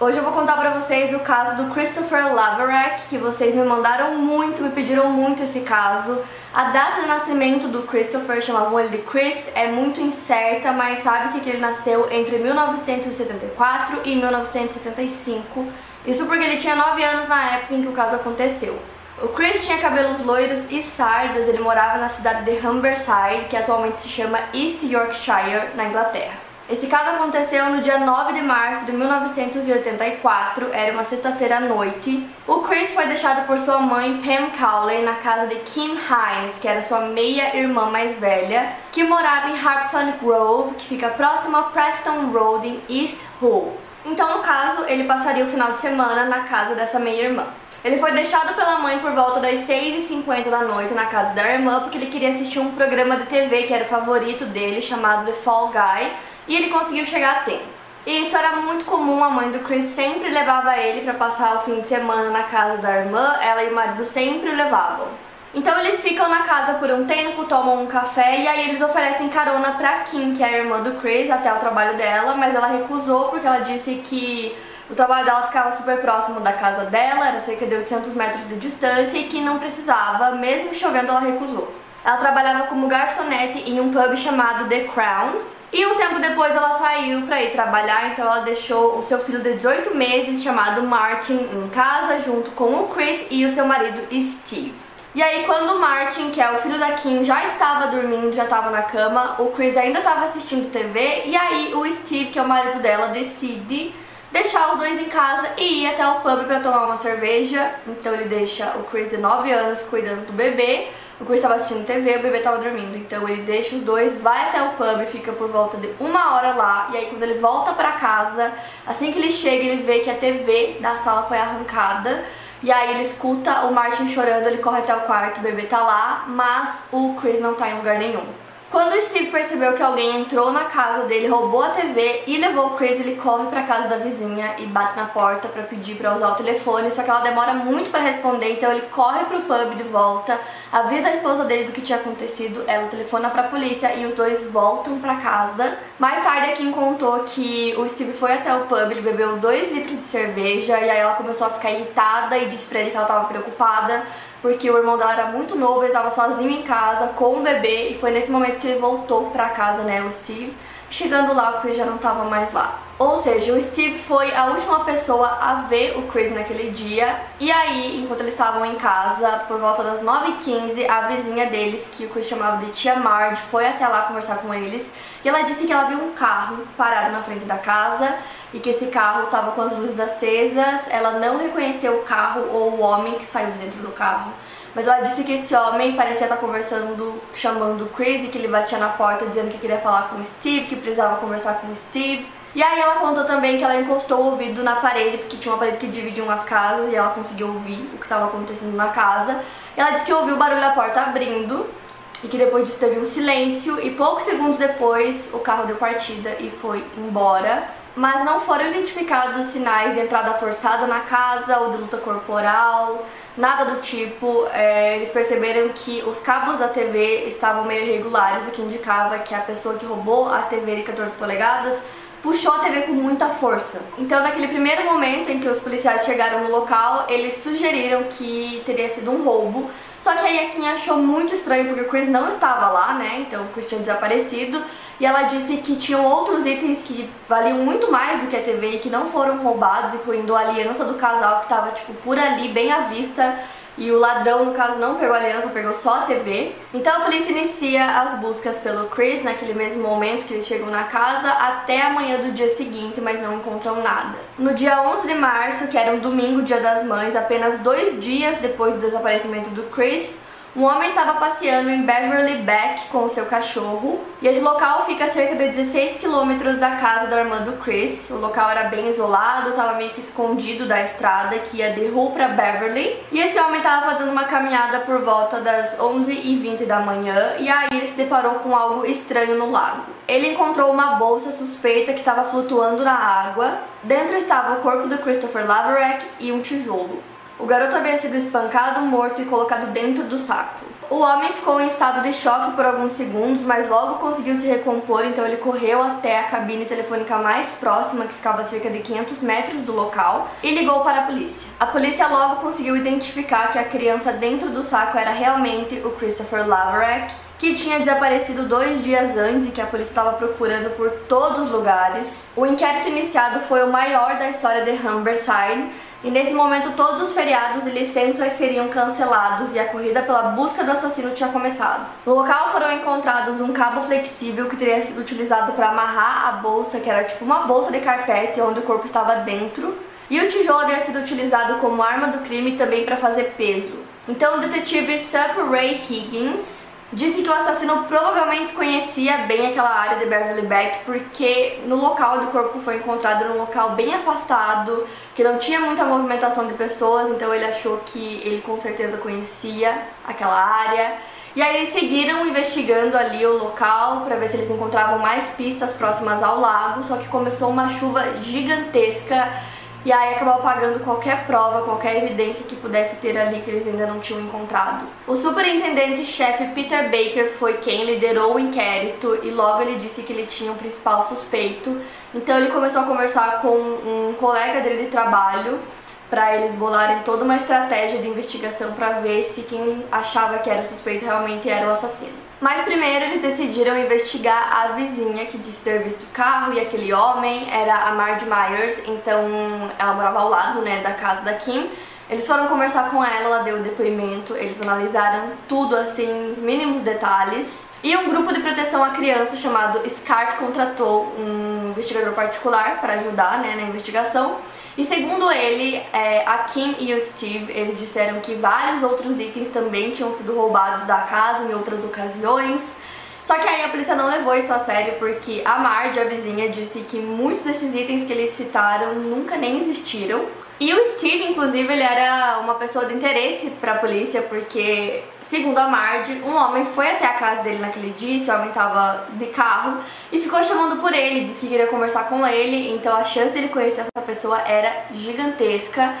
Hoje eu vou contar pra vocês o caso do Christopher Laverack, que vocês me mandaram muito, me pediram muito esse caso. A data de nascimento do Christopher, chamavam ele de Chris, é muito incerta, mas sabe-se que ele nasceu entre 1974 e 1975. Isso porque ele tinha 9 anos na época em que o caso aconteceu. O Chris tinha cabelos loiros e sardas, ele morava na cidade de Humberside, que atualmente se chama East Yorkshire, na Inglaterra. Esse caso aconteceu no dia 9 de março de 1984, era uma sexta-feira à noite. O Chris foi deixado por sua mãe Pam Cowley na casa de Kim Hines, que era sua meia-irmã mais velha, que morava em Harpfun Grove, que fica próximo a Preston Road em East Hull. Então, no caso, ele passaria o final de semana na casa dessa meia-irmã. Ele foi deixado pela mãe por volta das 6h50 da noite na casa da irmã porque ele queria assistir um programa de TV que era o favorito dele, chamado The Fall Guy, e ele conseguiu chegar a tempo. E isso era muito comum, a mãe do Chris sempre levava ele para passar o fim de semana na casa da irmã, ela e o marido sempre o levavam. Então eles ficam na casa por um tempo, tomam um café e aí eles oferecem carona pra Kim, que é a irmã do Chris, até o trabalho dela, mas ela recusou porque ela disse que o trabalho dela ficava super próximo da casa dela, era cerca de 800 metros de distância e que não precisava, mesmo chovendo ela recusou. Ela trabalhava como garçonete em um pub chamado The Crown, e um tempo depois ela saiu para ir trabalhar, então ela deixou o seu filho de 18 meses, chamado Martin, em casa, junto com o Chris e o seu marido Steve. E aí quando o Martin, que é o filho da Kim, já estava dormindo, já estava na cama, o Chris ainda estava assistindo TV, e aí o Steve, que é o marido dela, decide deixar os dois em casa e ir até o pub para tomar uma cerveja. Então ele deixa o Chris de 9 anos cuidando do bebê. O Chris estava assistindo TV, o bebê estava dormindo. Então ele deixa os dois, vai até o pub, fica por volta de uma hora lá. E aí quando ele volta para casa, assim que ele chega, ele vê que a TV da sala foi arrancada. E aí ele escuta o Martin chorando, ele corre até o quarto, o bebê tá lá, mas o Chris não tá em lugar nenhum. Quando o Steve percebeu que alguém entrou na casa dele, roubou a TV e levou o Chris, ele corre pra casa da vizinha e bate na porta pra pedir pra usar o telefone, só que ela demora muito pra responder, então ele corre pro pub de volta, avisa a esposa dele do que tinha acontecido, ela telefona pra polícia e os dois voltam pra casa. Mais tarde a Kim contou que o Steve foi até o pub, ele bebeu 2 litros de cerveja e aí ela começou a ficar irritada e disse pra ele que ela tava preocupada porque o irmão dela era muito novo, ele estava sozinho em casa com o bebê e foi nesse momento que ele voltou para casa, né, o Steve. Chegando lá, Chris já não estava mais lá. Ou seja, o Steve foi a última pessoa a ver o Chris naquele dia. E aí, enquanto eles estavam em casa, por volta das 9h15, a vizinha deles, que o Chris chamava de Tia Marge, foi até lá conversar com eles. E ela disse que ela viu um carro parado na frente da casa e que esse carro estava com as luzes acesas. Ela não reconheceu o carro ou o homem que saiu de dentro do carro. Mas ela disse que esse homem parecia estar conversando, chamando o Chris e que ele batia na porta dizendo que queria falar com o Steve, que precisava conversar com o Steve. E aí ela contou também que ela encostou o ouvido na parede, porque tinha uma parede que dividia umas casas e ela conseguiu ouvir o que estava acontecendo na casa. E ela disse que ouviu o barulho da porta abrindo e que depois disso teve um silêncio e poucos segundos depois o carro deu partida e foi embora. Mas não foram identificados sinais de entrada forçada na casa ou de luta corporal, nada do tipo. É, eles perceberam que os cabos da TV estavam meio irregulares, o que indicava que a pessoa que roubou a TV de 14 polegadas puxou a TV com muita força. Então, naquele primeiro momento em que os policiais chegaram no local, eles sugeriram que teria sido um roubo. Só que aí a Kim achou muito estranho porque o Chris não estava lá, né? Então o Chris tinha desaparecido. E ela disse que tinham outros itens que valiam muito mais do que a TV e que não foram roubados, incluindo a aliança do casal que estava tipo por ali, bem à vista e o ladrão, no caso, não pegou a aliança, pegou só a TV. Então a polícia inicia as buscas pelo Chris naquele mesmo momento que eles chegam na casa até a manhã do dia seguinte, mas não encontram nada. No dia 11 de março, que era um domingo, dia das mães, apenas dois dias depois do desaparecimento do Chris, Um homem estava passeando em Beverly Beck com seu cachorro e esse local fica a cerca de 16 quilômetros da casa da irmã do Chris. O local era bem isolado, estava meio que escondido da estrada que ia de Hull para Beverly. E esse homem estava fazendo uma caminhada por volta das 11h20 da manhã e aí ele se deparou com algo estranho no lago. Ele encontrou uma bolsa suspeita que estava flutuando na água. Dentro estava o corpo do Christopher Laverack e um tijolo. O garoto havia sido espancado, morto e colocado dentro do saco. O homem ficou em estado de choque por alguns segundos, mas logo conseguiu se recompor, então ele correu até a cabine telefônica mais próxima, que ficava a cerca de 500 metros do local, e ligou para a polícia. A polícia logo conseguiu identificar que a criança dentro do saco era realmente o Christopher Laverack, que tinha desaparecido dois dias antes e que a polícia estava procurando por todos os lugares. O inquérito iniciado foi o maior da história de Humberside, e nesse momento todos os feriados e licenças seriam cancelados e a corrida pela busca do assassino tinha começado. No local foram encontrados um cabo flexível que teria sido utilizado para amarrar a bolsa, que era tipo uma bolsa de carpete onde o corpo estava dentro, e o tijolo havia sido utilizado como arma do crime também para fazer peso. Então o detetive Sup Ray Higgins Disse que o assassino provavelmente conhecia bem aquela área de Beverly Beck porque no local onde o corpo foi encontrado era um local bem afastado, que não tinha muita movimentação de pessoas, então ele achou que ele com certeza conhecia aquela área. E aí eles seguiram investigando ali o local para ver se eles encontravam mais pistas próximas ao lago, só que começou uma chuva gigantesca e aí acabou apagando qualquer prova, qualquer evidência que pudesse ter ali que eles ainda não tinham encontrado. O superintendente-chefe Peter Baker foi quem liderou o inquérito e logo ele disse que ele tinha um principal suspeito. Então ele começou a conversar com um colega dele de trabalho para eles bolarem toda uma estratégia de investigação para ver se quem achava que era o suspeito realmente era o assassino. Mas primeiro eles decidiram investigar a vizinha que disse ter visto o carro e aquele homem era a Marge Myers, então ela morava ao lado né, da casa da Kim. Eles foram conversar com ela, ela deu o depoimento, eles analisaram tudo assim, os mínimos detalhes. E um grupo de proteção à criança chamado SCARF contratou um investigador particular para ajudar né, na investigação. E segundo ele, é, a Kim e o Steve, eles disseram que vários outros itens também tinham sido roubados da casa em outras ocasiões. Só que aí a polícia não levou isso a sério porque a Marge, a vizinha, disse que muitos desses itens que eles citaram nunca nem existiram. E o Steve, inclusive, ele era uma pessoa de interesse para a polícia, porque, segundo a Marge, um homem foi até a casa dele naquele dia, esse homem estava de carro, e ficou chamando por ele, disse que queria conversar com ele, então a chance de ele conhecer essa pessoa era gigantesca.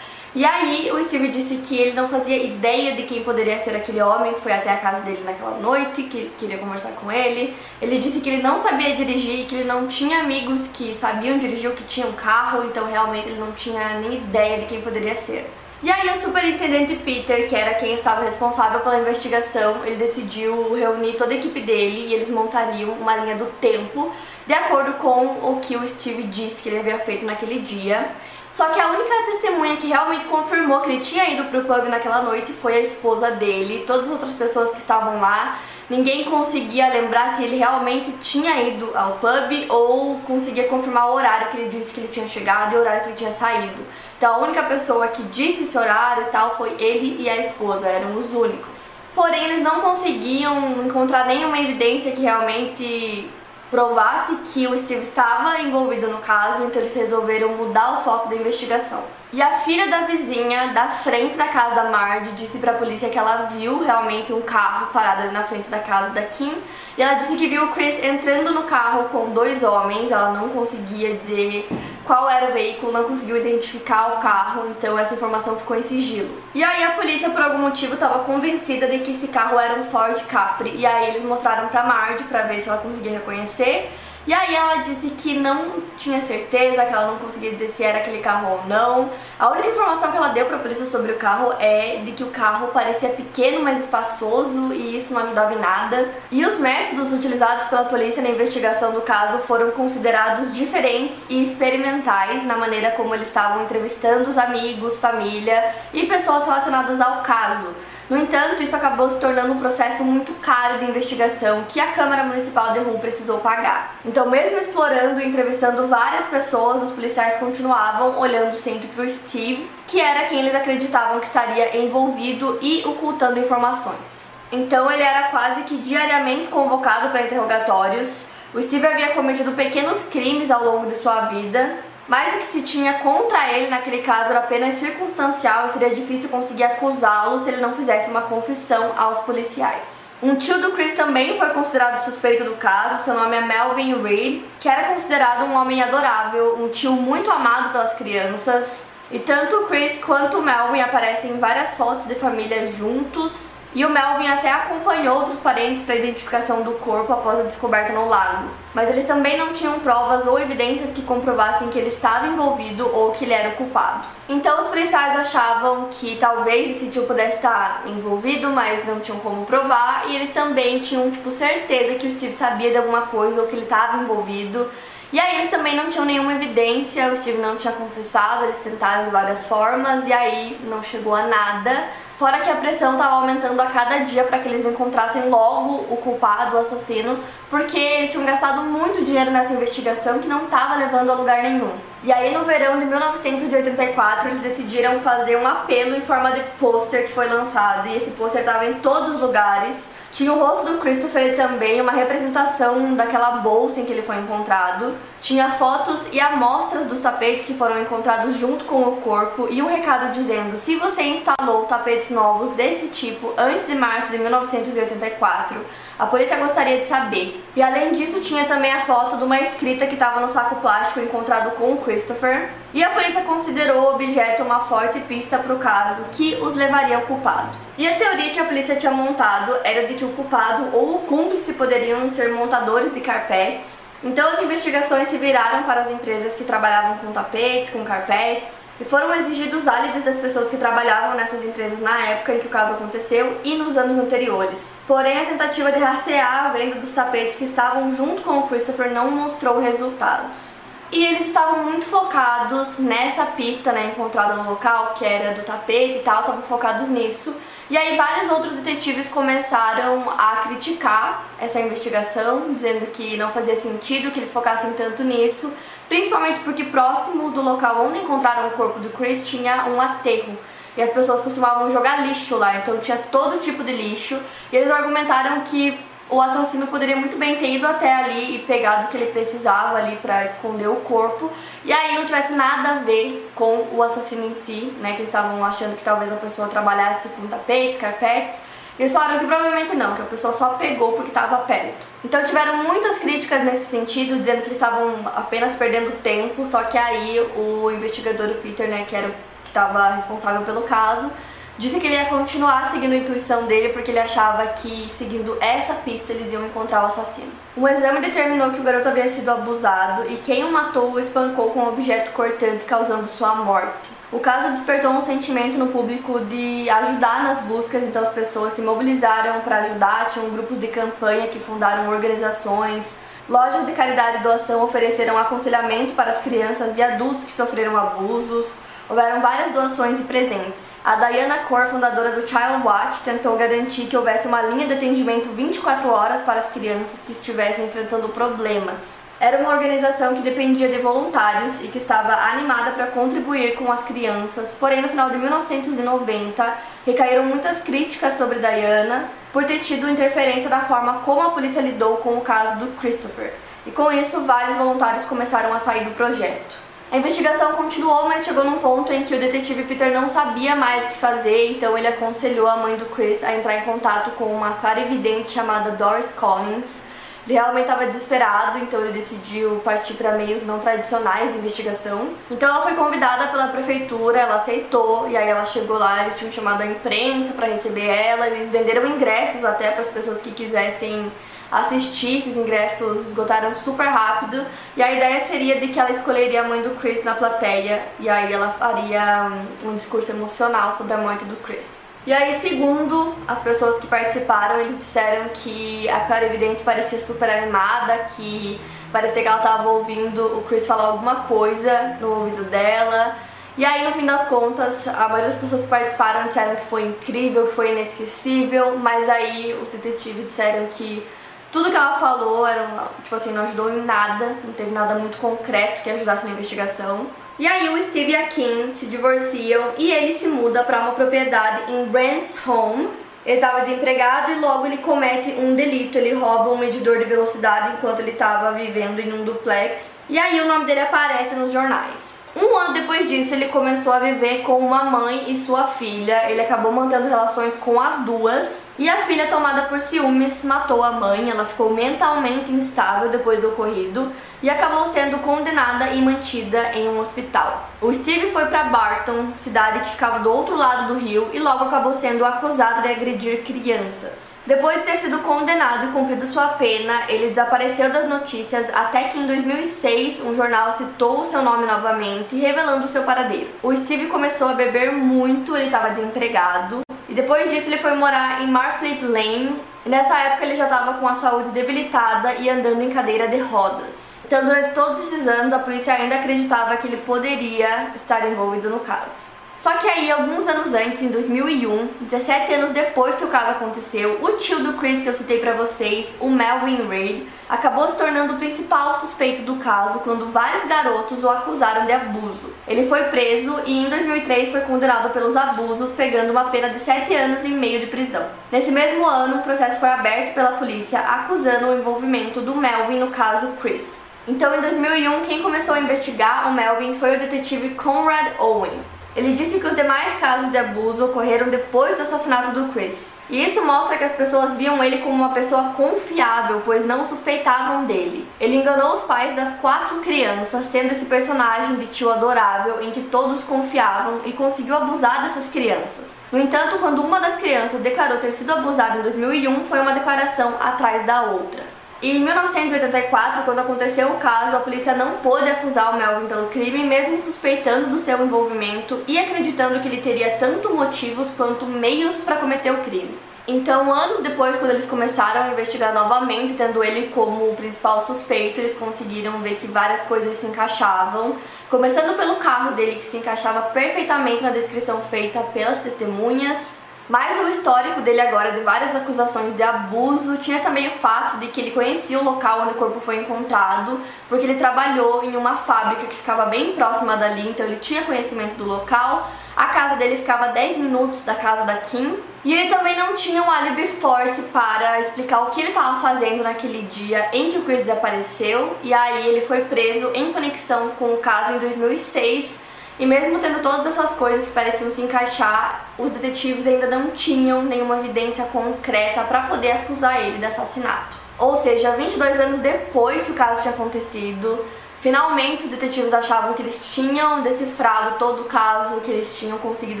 E aí o Steve disse que ele não fazia ideia de quem poderia ser aquele homem que foi até a casa dele naquela noite, que queria conversar com ele. Ele disse que ele não sabia dirigir, que ele não tinha amigos que sabiam dirigir ou que tinham carro, então realmente ele não tinha nem ideia de quem poderia ser. E aí o superintendente Peter, que era quem estava responsável pela investigação, ele decidiu reunir toda a equipe dele e eles montariam uma linha do tempo de acordo com o que o Steve disse que ele havia feito naquele dia. Só que a única testemunha que realmente confirmou que ele tinha ido pro pub naquela noite foi a esposa dele. Todas as outras pessoas que estavam lá, ninguém conseguia lembrar se ele realmente tinha ido ao pub ou conseguia confirmar o horário que ele disse que ele tinha chegado e o horário que ele tinha saído. Então a única pessoa que disse esse horário e tal foi ele e a esposa, eram os únicos. Porém, eles não conseguiam encontrar nenhuma evidência que realmente provasse que o Steve estava envolvido no caso, então eles resolveram mudar o foco da investigação. E a filha da vizinha da frente da casa da Marge disse para a polícia que ela viu realmente um carro parado ali na frente da casa da Kim. E ela disse que viu o Chris entrando no carro com dois homens. Ela não conseguia dizer qual era o veículo, não conseguiu identificar o carro, então essa informação ficou em sigilo. E aí a polícia, por algum motivo, estava convencida de que esse carro era um Ford Capri. E aí eles mostraram para Marge para ver se ela conseguia reconhecer. E aí ela disse que não tinha certeza, que ela não conseguia dizer se era aquele carro ou não. A única informação que ela deu pra polícia sobre o carro é de que o carro parecia pequeno, mas espaçoso e isso não ajudava em nada. E os métodos utilizados pela polícia na investigação do caso foram considerados diferentes e experimentais na maneira como eles estavam entrevistando os amigos, família e pessoas relacionadas ao caso. No entanto, isso acabou se tornando um processo muito caro de investigação que a Câmara Municipal de Rio precisou pagar. Então, mesmo explorando e entrevistando várias pessoas, os policiais continuavam olhando sempre para o Steve, que era quem eles acreditavam que estaria envolvido e ocultando informações. Então, ele era quase que diariamente convocado para interrogatórios. O Steve havia cometido pequenos crimes ao longo de sua vida, mas o que se tinha contra ele naquele caso era apenas circunstancial e seria difícil conseguir acusá-lo se ele não fizesse uma confissão aos policiais. Um tio do Chris também foi considerado suspeito do caso, seu nome é Melvin Reed, que era considerado um homem adorável, um tio muito amado pelas crianças. E tanto o Chris quanto o Melvin aparecem em várias fotos de família juntos, e o Melvin até acompanhou outros parentes para a identificação do corpo após a descoberta no lago. Mas eles também não tinham provas ou evidências que comprovassem que ele estava envolvido ou que ele era o culpado. Então os policiais achavam que talvez esse tio pudesse estar envolvido, mas não tinham como provar, e eles também tinham tipo certeza que o Steve sabia de alguma coisa ou que ele estava envolvido. E aí eles também não tinham nenhuma evidência, o Steve não tinha confessado, eles tentaram de várias formas e aí não chegou a nada. Fora que a pressão estava aumentando a cada dia para que eles encontrassem logo o culpado, o assassino, porque eles tinham gastado muito dinheiro nessa investigação que não estava levando a lugar nenhum. E aí no verão de 1984 eles decidiram fazer um apelo em forma de pôster que foi lançado e esse pôster estava em todos os lugares tinha o rosto do Christopher e também uma representação daquela bolsa em que ele foi encontrado. Tinha fotos e amostras dos tapetes que foram encontrados junto com o corpo e um recado dizendo: se você instalou tapetes novos desse tipo antes de março de 1984, a polícia gostaria de saber. E além disso, tinha também a foto de uma escrita que estava no saco plástico encontrado com Christopher. E a polícia considerou o objeto uma forte pista para o caso que os levaria ao culpado. E a teoria que a polícia tinha montado era de que o culpado ou o cúmplice poderiam ser montadores de carpetes. Então as investigações se viraram para as empresas que trabalhavam com tapetes, com carpetes, e foram exigidos álibis das pessoas que trabalhavam nessas empresas na época em que o caso aconteceu e nos anos anteriores. Porém, a tentativa de rastrear a venda dos tapetes que estavam junto com o Christopher não mostrou resultados. E eles estavam muito focados nessa pista, né, encontrada no local, que era do tapete e tal, estavam focados nisso. E aí vários outros detetives começaram a criticar essa investigação, dizendo que não fazia sentido que eles focassem tanto nisso, principalmente porque próximo do local onde encontraram o corpo do Chris tinha um aterro. E as pessoas costumavam jogar lixo lá, então tinha todo tipo de lixo. E eles argumentaram que o assassino poderia muito bem ter ido até ali e pegado o que ele precisava ali para esconder o corpo e aí não tivesse nada a ver com o assassino em si, né? Que eles estavam achando que talvez a pessoa trabalhasse com tapetes, carpetes. Eles falaram que provavelmente não, que a pessoa só pegou porque estava perto. Então tiveram muitas críticas nesse sentido, dizendo que eles estavam apenas perdendo tempo, só que aí o investigador, o Peter, né, que era que estava responsável pelo caso, Disse que ele ia continuar seguindo a intuição dele porque ele achava que, seguindo essa pista, eles iam encontrar o assassino. Um exame determinou que o garoto havia sido abusado e quem o matou o espancou com um objeto cortante, causando sua morte. O caso despertou um sentimento no público de ajudar nas buscas, então as pessoas se mobilizaram para ajudar, tinham grupos de campanha que fundaram organizações, lojas de caridade e doação ofereceram aconselhamento para as crianças e adultos que sofreram abusos. Houveram várias doações e presentes. A Diana Core, fundadora do Child Watch, tentou garantir que houvesse uma linha de atendimento 24 horas para as crianças que estivessem enfrentando problemas. Era uma organização que dependia de voluntários e que estava animada para contribuir com as crianças, porém no final de 1990 recaíram muitas críticas sobre Diana por ter tido interferência da forma como a polícia lidou com o caso do Christopher, e com isso vários voluntários começaram a sair do projeto. A investigação continuou, mas chegou num ponto em que o detetive Peter não sabia mais o que fazer, então ele aconselhou a mãe do Chris a entrar em contato com uma clarividente chamada Doris Collins. Ele realmente estava desesperado, então ele decidiu partir para meios não tradicionais de investigação. Então ela foi convidada pela prefeitura, ela aceitou, e aí ela chegou lá, eles tinham chamado a imprensa para receber ela, eles venderam ingressos até para as pessoas que quisessem assistir, esses ingressos esgotaram super rápido e a ideia seria de que ela escolheria a mãe do Chris na plateia e aí ela faria um, discurso emocional sobre a morte do Chris. E aí, segundo as pessoas que participaram, eles disseram que a Clara Evidente parecia super animada, que parecia que ela estava ouvindo o Chris falar alguma coisa no ouvido dela. E aí, no fim das contas, a maioria das pessoas que participaram disseram que foi incrível, que foi inesquecível, mas aí os detetives disseram que Tudo que ela falou era uma, tipo assim, não ajudou em nada, não teve nada muito concreto que ajudasse na investigação. E aí o Steve e a Kim se divorciam e ele se muda para uma propriedade em Brand's Home. Ele estava desempregado e logo ele comete um delito, ele rouba um medidor de velocidade enquanto ele estava vivendo em um duplex. E aí o nome dele aparece nos jornais. Um ano depois disso, ele começou a viver com uma mãe e sua filha. Ele acabou mantendo relações com as duas. E a filha, tomada por ciúmes, matou a mãe. Ela ficou mentalmente instável depois do ocorrido e acabou sendo condenada e mantida em um hospital. O Steve foi para Barton, cidade que ficava do outro lado do rio, e logo acabou sendo acusado de agredir crianças. Depois de ter sido condenado e cumprido sua pena, ele desapareceu das notícias até que em 2006 um jornal citou o seu nome novamente, revelando seu paradeiro. O Steve começou a beber muito, ele estava desempregado, depois disso ele foi morar em Marfleet Lane, e nessa época ele já estava com a saúde debilitada e andando em cadeira de rodas. Então, durante todos esses anos, a polícia ainda acreditava que ele poderia estar envolvido no caso. Só que aí, alguns anos antes, em 2001, 17 anos depois que o caso aconteceu, o tio do Chris que eu citei para vocês, o Melvin Ray, acabou se tornando o principal suspeito do caso quando vários garotos o acusaram de abuso. Ele foi preso e em 2003 foi condenado pelos abusos, pegando uma pena de 7 anos e meio de prisão. Nesse mesmo ano, o processo foi aberto pela polícia acusando o envolvimento do Melvin no caso Chris. Então, em 2001, quem começou a investigar o Melvin foi o detetive Conrad Owen. Ele disse que os demais casos de abuso ocorreram depois do assassinato do Chris. E isso mostra que as pessoas viam ele como uma pessoa confiável, pois não suspeitavam dele. Ele enganou os pais das quatro crianças, tendo esse personagem de tio adorável em que todos confiavam e conseguiu abusar dessas crianças. No entanto, quando uma das crianças declarou ter sido abusada em 2001, foi uma declaração atrás da outra. E em 1984, quando aconteceu o caso, a polícia não pôde acusar o Melvin pelo crime, mesmo suspeitando do seu envolvimento e acreditando que ele teria tanto motivos quanto meios para cometer o crime. Então, anos depois, quando eles começaram a investigar novamente, tendo ele como o principal suspeito, eles conseguiram ver que várias coisas se encaixavam. Começando pelo carro dele, que se encaixava perfeitamente na descrição feita pelas testemunhas. Mas o histórico dele agora de várias acusações de abuso tinha também o fato de que ele conhecia o local onde o corpo foi encontrado, porque ele trabalhou em uma fábrica que ficava bem próxima dali, então ele tinha conhecimento do local. A casa dele ficava a 10 minutos da casa da Kim. E ele também não tinha um álibi forte para explicar o que ele estava fazendo naquele dia em que o Chris desapareceu. E aí ele foi preso em conexão com o caso em 2006 e mesmo tendo todas essas coisas que pareciam se encaixar, os detetives ainda não tinham nenhuma evidência concreta para poder acusar ele de assassinato. Ou seja, 22 anos depois que o caso tinha acontecido, finalmente os detetives achavam que eles tinham decifrado todo o caso, que eles tinham conseguido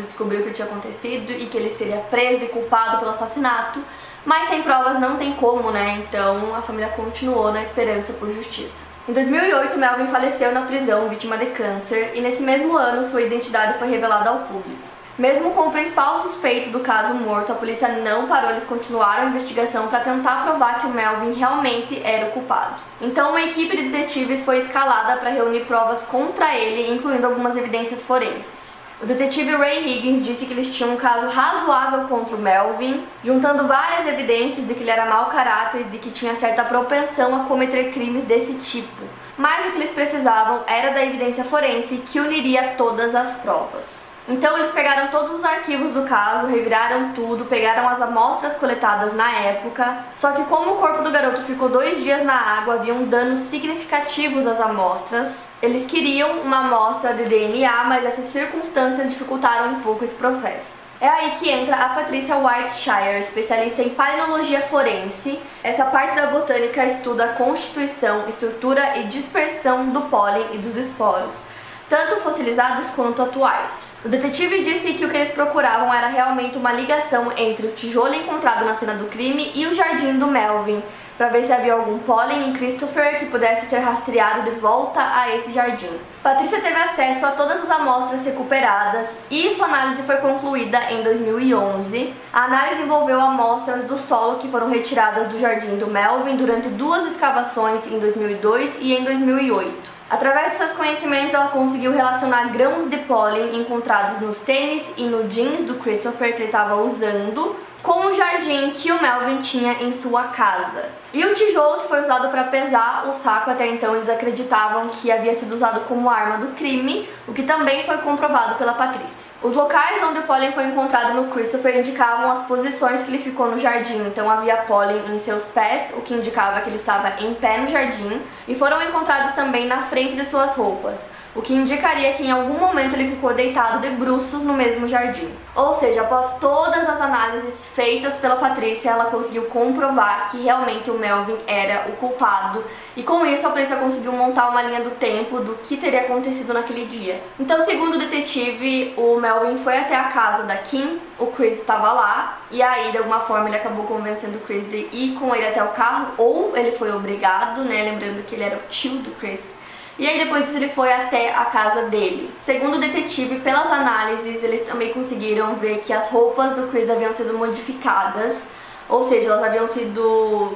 descobrir o que tinha acontecido e que ele seria preso e culpado pelo assassinato, mas sem provas não tem como, né? Então a família continuou na esperança por justiça. Em 2008, Melvin faleceu na prisão, vítima de câncer, e nesse mesmo ano sua identidade foi revelada ao público. Mesmo com o principal suspeito do caso morto, a polícia não parou, eles continuaram a investigação para tentar provar que o Melvin realmente era o culpado. Então, uma equipe de detetives foi escalada para reunir provas contra ele, incluindo algumas evidências forenses. O detetive Ray Higgins disse que eles tinham um caso razoável contra o Melvin, juntando várias evidências de que ele era mau caráter e de que tinha certa propensão a cometer crimes desse tipo. Mas o que eles precisavam era da evidência forense que uniria todas as provas. Então eles pegaram todos os arquivos do caso, reviraram tudo, pegaram as amostras coletadas na época. Só que como o corpo do garoto ficou dois dias na água, haviam danos significativos às amostras. Eles queriam uma amostra de DNA, mas essas circunstâncias dificultaram um pouco esse processo. É aí que entra a Patrícia Whiteshire, especialista em palinologia forense. Essa parte da botânica estuda a constituição, estrutura e dispersão do pólen e dos esporos tanto fossilizados quanto atuais. O detetive disse que o que eles procuravam era realmente uma ligação entre o tijolo encontrado na cena do crime e o jardim do Melvin, para ver se havia algum pólen em Christopher que pudesse ser rastreado de volta a esse jardim. Patrícia teve acesso a todas as amostras recuperadas e sua análise foi concluída em 2011. A análise envolveu amostras do solo que foram retiradas do jardim do Melvin durante duas escavações em 2002 e em 2008. Através de seus conhecimentos, ela conseguiu relacionar grãos de pólen encontrados nos tênis e no jeans do Christopher que ele estava usando com o jardim que o Melvin tinha em sua casa. E o tijolo que foi usado para pesar o saco até então eles acreditavam que havia sido usado como arma do crime, o que também foi comprovado pela Patrícia. Os locais onde o pólen foi encontrado no Christopher indicavam as posições que ele ficou no jardim, então havia pólen em seus pés, o que indicava que ele estava em pé no jardim, e foram encontrados também na frente de suas roupas o que indicaria que em algum momento ele ficou deitado de bruços no mesmo jardim. Ou seja, após todas as análises feitas pela Patrícia, ela conseguiu comprovar que realmente o Melvin era o culpado, e com isso a polícia conseguiu montar uma linha do tempo do que teria acontecido naquele dia. Então, segundo o detetive, o Melvin foi até a casa da Kim, o Chris estava lá, e aí de alguma forma ele acabou convencendo o Chris de ir com ele até o carro, ou ele foi obrigado, né? Lembrando que ele era o tio do Chris. E aí depois disso ele foi até a casa dele. Segundo o detetive, pelas análises, eles também conseguiram ver que as roupas do Chris haviam sido modificadas, ou seja, elas haviam sido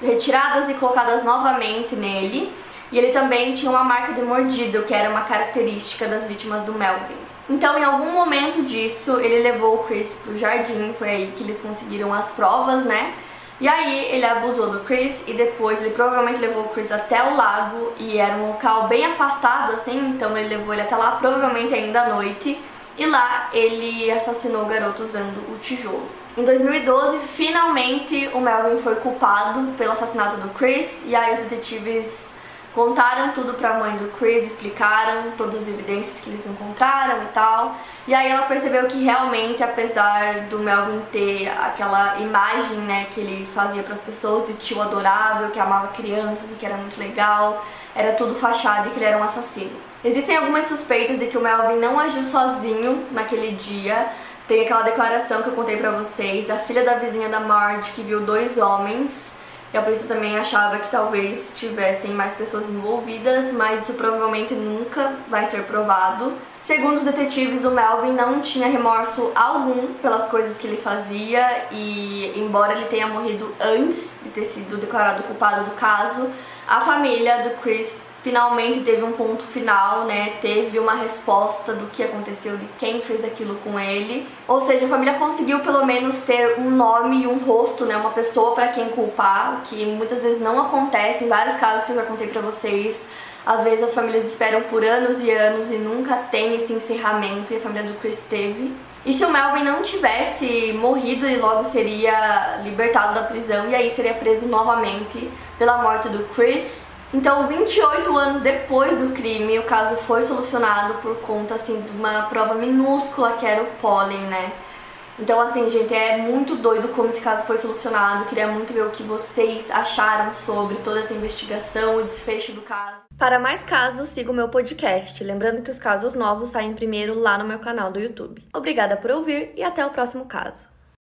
retiradas e colocadas novamente nele. E ele também tinha uma marca de mordida, que era uma característica das vítimas do Melvin. Então, em algum momento disso, ele levou o Chris pro jardim, foi aí que eles conseguiram as provas, né? E aí ele abusou do Chris e depois ele provavelmente levou o Chris até o lago e era um local bem afastado assim, então ele levou ele até lá, provavelmente ainda à noite. E lá ele assassinou o garoto usando o tijolo. Em 2012, finalmente o Melvin foi culpado pelo assassinato do Chris e aí os detetives Contaram tudo pra mãe do Chris, explicaram todas as evidências que eles encontraram e tal. E aí ela percebeu que realmente, apesar do Melvin ter aquela imagem, né, que ele fazia para as pessoas de tio adorável, que amava crianças e que era muito legal, era tudo fachada e que ele era um assassino. Existem algumas suspeitas de que o Melvin não agiu sozinho naquele dia. Tem aquela declaração que eu contei pra vocês da filha da vizinha da Marge que viu dois homens e a polícia também achava que talvez tivessem mais pessoas envolvidas, mas isso provavelmente nunca vai ser provado. Segundo os detetives, o Melvin não tinha remorso algum pelas coisas que ele fazia e, embora ele tenha morrido antes de ter sido declarado culpado do caso, a família do Chris finalmente teve um ponto final, né? Teve uma resposta do que aconteceu, de quem fez aquilo com ele. Ou seja, a família conseguiu pelo menos ter um nome e um rosto, né? Uma pessoa para quem culpar, o que muitas vezes não acontece em vários casos que eu já contei para vocês. Às vezes as famílias esperam por anos e anos e nunca tem esse encerramento e a família do Chris teve. E se o Melvin não tivesse morrido, ele logo seria libertado da prisão e aí seria preso novamente pela morte do Chris então, 28 anos depois do crime, o caso foi solucionado por conta assim de uma prova minúscula que era o pólen, né? Então, assim, gente, é muito doido como esse caso foi solucionado. Queria muito ver o que vocês acharam sobre toda essa investigação, o desfecho do caso. Para mais casos, siga o meu podcast. Lembrando que os casos novos saem primeiro lá no meu canal do YouTube. Obrigada por ouvir e até o próximo caso.